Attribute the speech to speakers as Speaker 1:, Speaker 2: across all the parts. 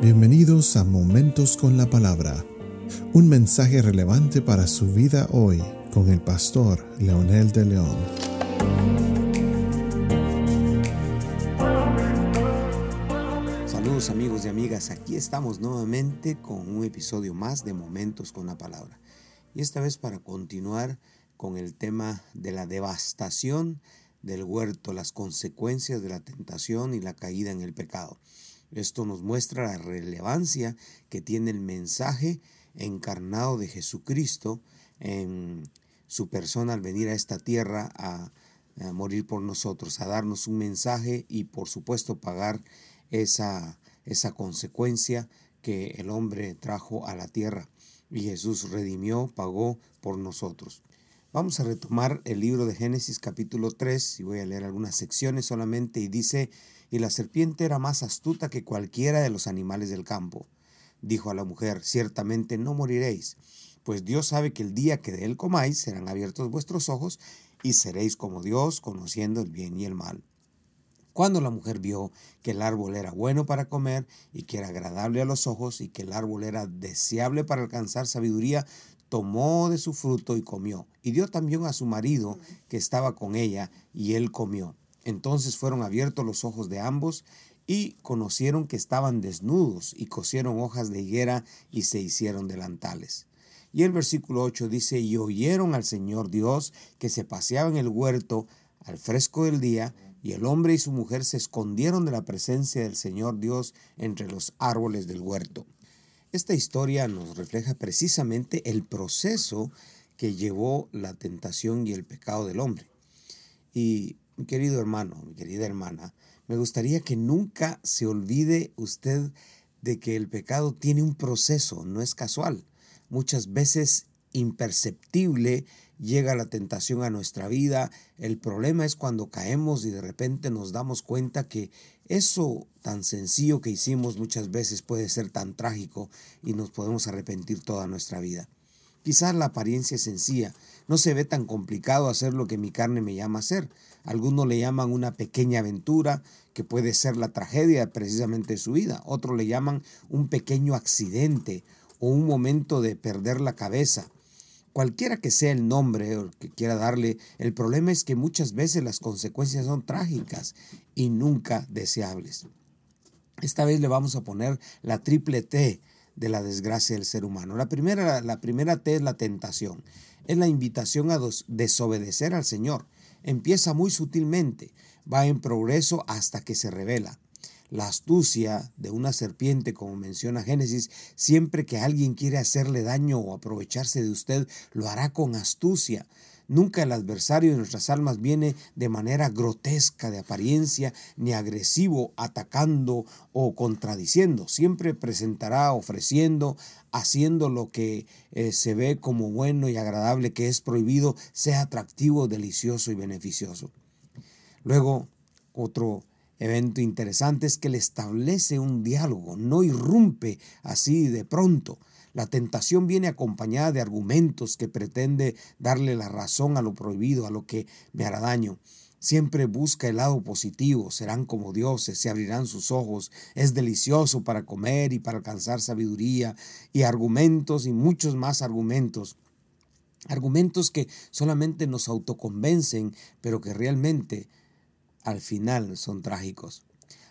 Speaker 1: Bienvenidos a Momentos con la Palabra, un mensaje relevante para su vida hoy con el pastor Leonel de León.
Speaker 2: Saludos amigos y amigas, aquí estamos nuevamente con un episodio más de Momentos con la Palabra. Y esta vez para continuar con el tema de la devastación del huerto, las consecuencias de la tentación y la caída en el pecado. Esto nos muestra la relevancia que tiene el mensaje encarnado de Jesucristo en su persona al venir a esta tierra a, morir por nosotros, a darnos un mensaje y por supuesto pagar esa, esa consecuencia que el hombre trajo a la tierra. Y Jesús redimió, pagó por nosotros. Vamos a retomar el libro de Génesis capítulo 3 y voy a leer algunas secciones solamente y dice, y la serpiente era más astuta que cualquiera de los animales del campo. Dijo a la mujer, ciertamente no moriréis, pues Dios sabe que el día que de él comáis serán abiertos vuestros ojos y seréis como Dios, conociendo el bien y el mal. Cuando la mujer vio que el árbol era bueno para comer y que era agradable a los ojos y que el árbol era deseable para alcanzar sabiduría, tomó de su fruto y comió, y dio también a su marido que estaba con ella, y él comió. Entonces fueron abiertos los ojos de ambos y conocieron que estaban desnudos y cosieron hojas de higuera y se hicieron delantales. Y el versículo 8 dice, y oyeron al Señor Dios que se paseaba en el huerto al fresco del día, y el hombre y su mujer se escondieron de la presencia del Señor Dios entre los árboles del huerto. Esta historia nos refleja precisamente el proceso que llevó la tentación y el pecado del hombre. Y mi querido hermano, mi querida hermana, me gustaría que nunca se olvide usted de que el pecado tiene un proceso, no es casual. Muchas veces imperceptible llega la tentación a nuestra vida. El problema es cuando caemos y de repente nos damos cuenta que eso tan sencillo que hicimos muchas veces puede ser tan trágico y nos podemos arrepentir toda nuestra vida. Quizás la apariencia es sencilla, no se ve tan complicado hacer lo que mi carne me llama a hacer. Algunos le llaman una pequeña aventura que puede ser la tragedia precisamente de su vida. Otros le llaman un pequeño accidente o un momento de perder la cabeza. Cualquiera que sea el nombre o que quiera darle, el problema es que muchas veces las consecuencias son trágicas y nunca deseables. Esta vez le vamos a poner la triple T de la desgracia del ser humano. La primera, la primera T es la tentación es la invitación a desobedecer al Señor. Empieza muy sutilmente, va en progreso hasta que se revela. La astucia de una serpiente, como menciona Génesis, siempre que alguien quiere hacerle daño o aprovecharse de usted, lo hará con astucia. Nunca el adversario de nuestras almas viene de manera grotesca de apariencia, ni agresivo, atacando o contradiciendo. Siempre presentará ofreciendo, haciendo lo que eh, se ve como bueno y agradable, que es prohibido, sea atractivo, delicioso y beneficioso. Luego, otro evento interesante es que le establece un diálogo, no irrumpe así de pronto. La tentación viene acompañada de argumentos que pretende darle la razón a lo prohibido, a lo que me hará daño. Siempre busca el lado positivo, serán como dioses, se abrirán sus ojos, es delicioso para comer y para alcanzar sabiduría y argumentos y muchos más argumentos. Argumentos que solamente nos autoconvencen, pero que realmente al final son trágicos.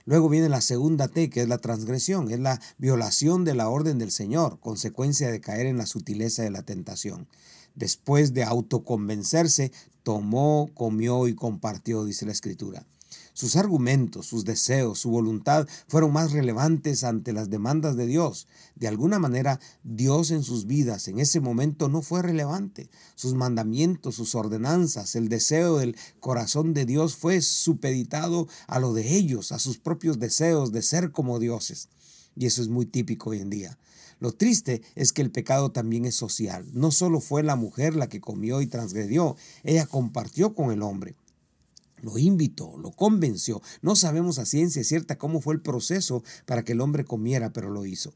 Speaker 2: Luego viene la segunda T, que es la transgresión, es la violación de la orden del Señor, consecuencia de caer en la sutileza de la tentación. Después de autoconvencerse, tomó, comió y compartió, dice la Escritura. Sus argumentos, sus deseos, su voluntad fueron más relevantes ante las demandas de Dios. De alguna manera, Dios en sus vidas en ese momento no fue relevante. Sus mandamientos, sus ordenanzas, el deseo del corazón de Dios fue supeditado a lo de ellos, a sus propios deseos de ser como dioses. Y eso es muy típico hoy en día. Lo triste es que el pecado también es social. No solo fue la mujer la que comió y transgredió, ella compartió con el hombre lo invitó, lo convenció. No sabemos a ciencia cierta cómo fue el proceso para que el hombre comiera, pero lo hizo.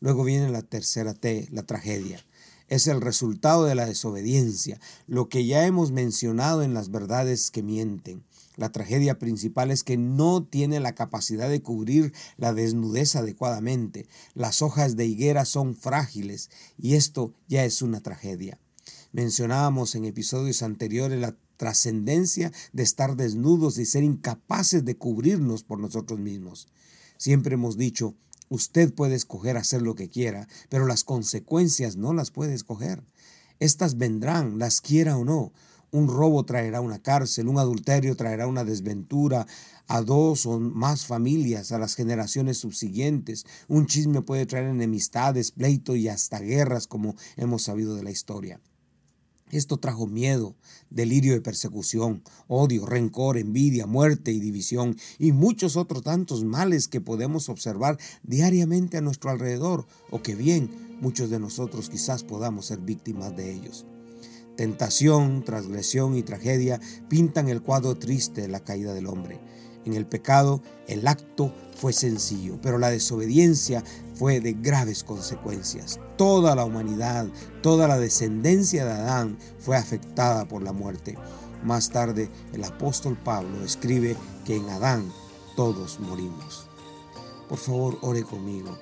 Speaker 2: Luego viene la tercera T, la tragedia. Es el resultado de la desobediencia, lo que ya hemos mencionado en las verdades que mienten. La tragedia principal es que no tiene la capacidad de cubrir la desnudez adecuadamente. Las hojas de higuera son frágiles y esto ya es una tragedia. Mencionábamos en episodios anteriores la trascendencia de estar desnudos y ser incapaces de cubrirnos por nosotros mismos. Siempre hemos dicho, usted puede escoger hacer lo que quiera, pero las consecuencias no las puede escoger. Estas vendrán, las quiera o no. Un robo traerá una cárcel, un adulterio traerá una desventura a dos o más familias, a las generaciones subsiguientes. Un chisme puede traer enemistades, pleito y hasta guerras, como hemos sabido de la historia. Esto trajo miedo, delirio de persecución, odio, rencor, envidia, muerte y división y muchos otros tantos males que podemos observar diariamente a nuestro alrededor o que bien muchos de nosotros quizás podamos ser víctimas de ellos. Tentación, transgresión y tragedia pintan el cuadro triste de la caída del hombre. En el pecado el acto fue sencillo, pero la desobediencia fue de graves consecuencias. Toda la humanidad, toda la descendencia de Adán fue afectada por la muerte. Más tarde el apóstol Pablo escribe que en Adán todos morimos. Por favor, ore conmigo.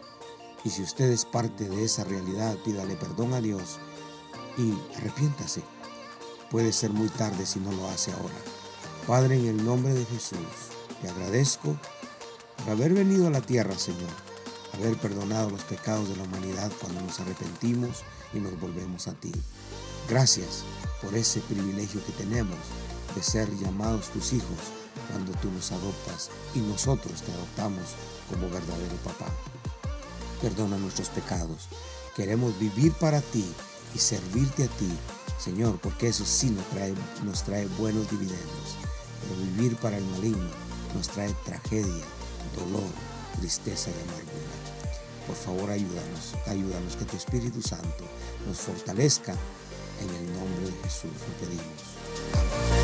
Speaker 2: Y si usted es parte de esa realidad, pídale perdón a Dios y arrepiéntase. Puede ser muy tarde si no lo hace ahora. Padre, en el nombre de Jesús, te agradezco por haber venido a la tierra, Señor, haber perdonado los pecados de la humanidad cuando nos arrepentimos y nos volvemos a ti. Gracias por ese privilegio que tenemos de ser llamados tus hijos cuando tú nos adoptas y nosotros te adoptamos como verdadero papá. Perdona nuestros pecados. Queremos vivir para ti y servirte a ti, Señor, porque eso sí nos trae, nos trae buenos dividendos. Pero vivir para el maligno nos trae tragedia, dolor, tristeza y amargura. Por favor, ayúdanos, ayúdanos que tu Espíritu Santo nos fortalezca. En el nombre de Jesús lo pedimos.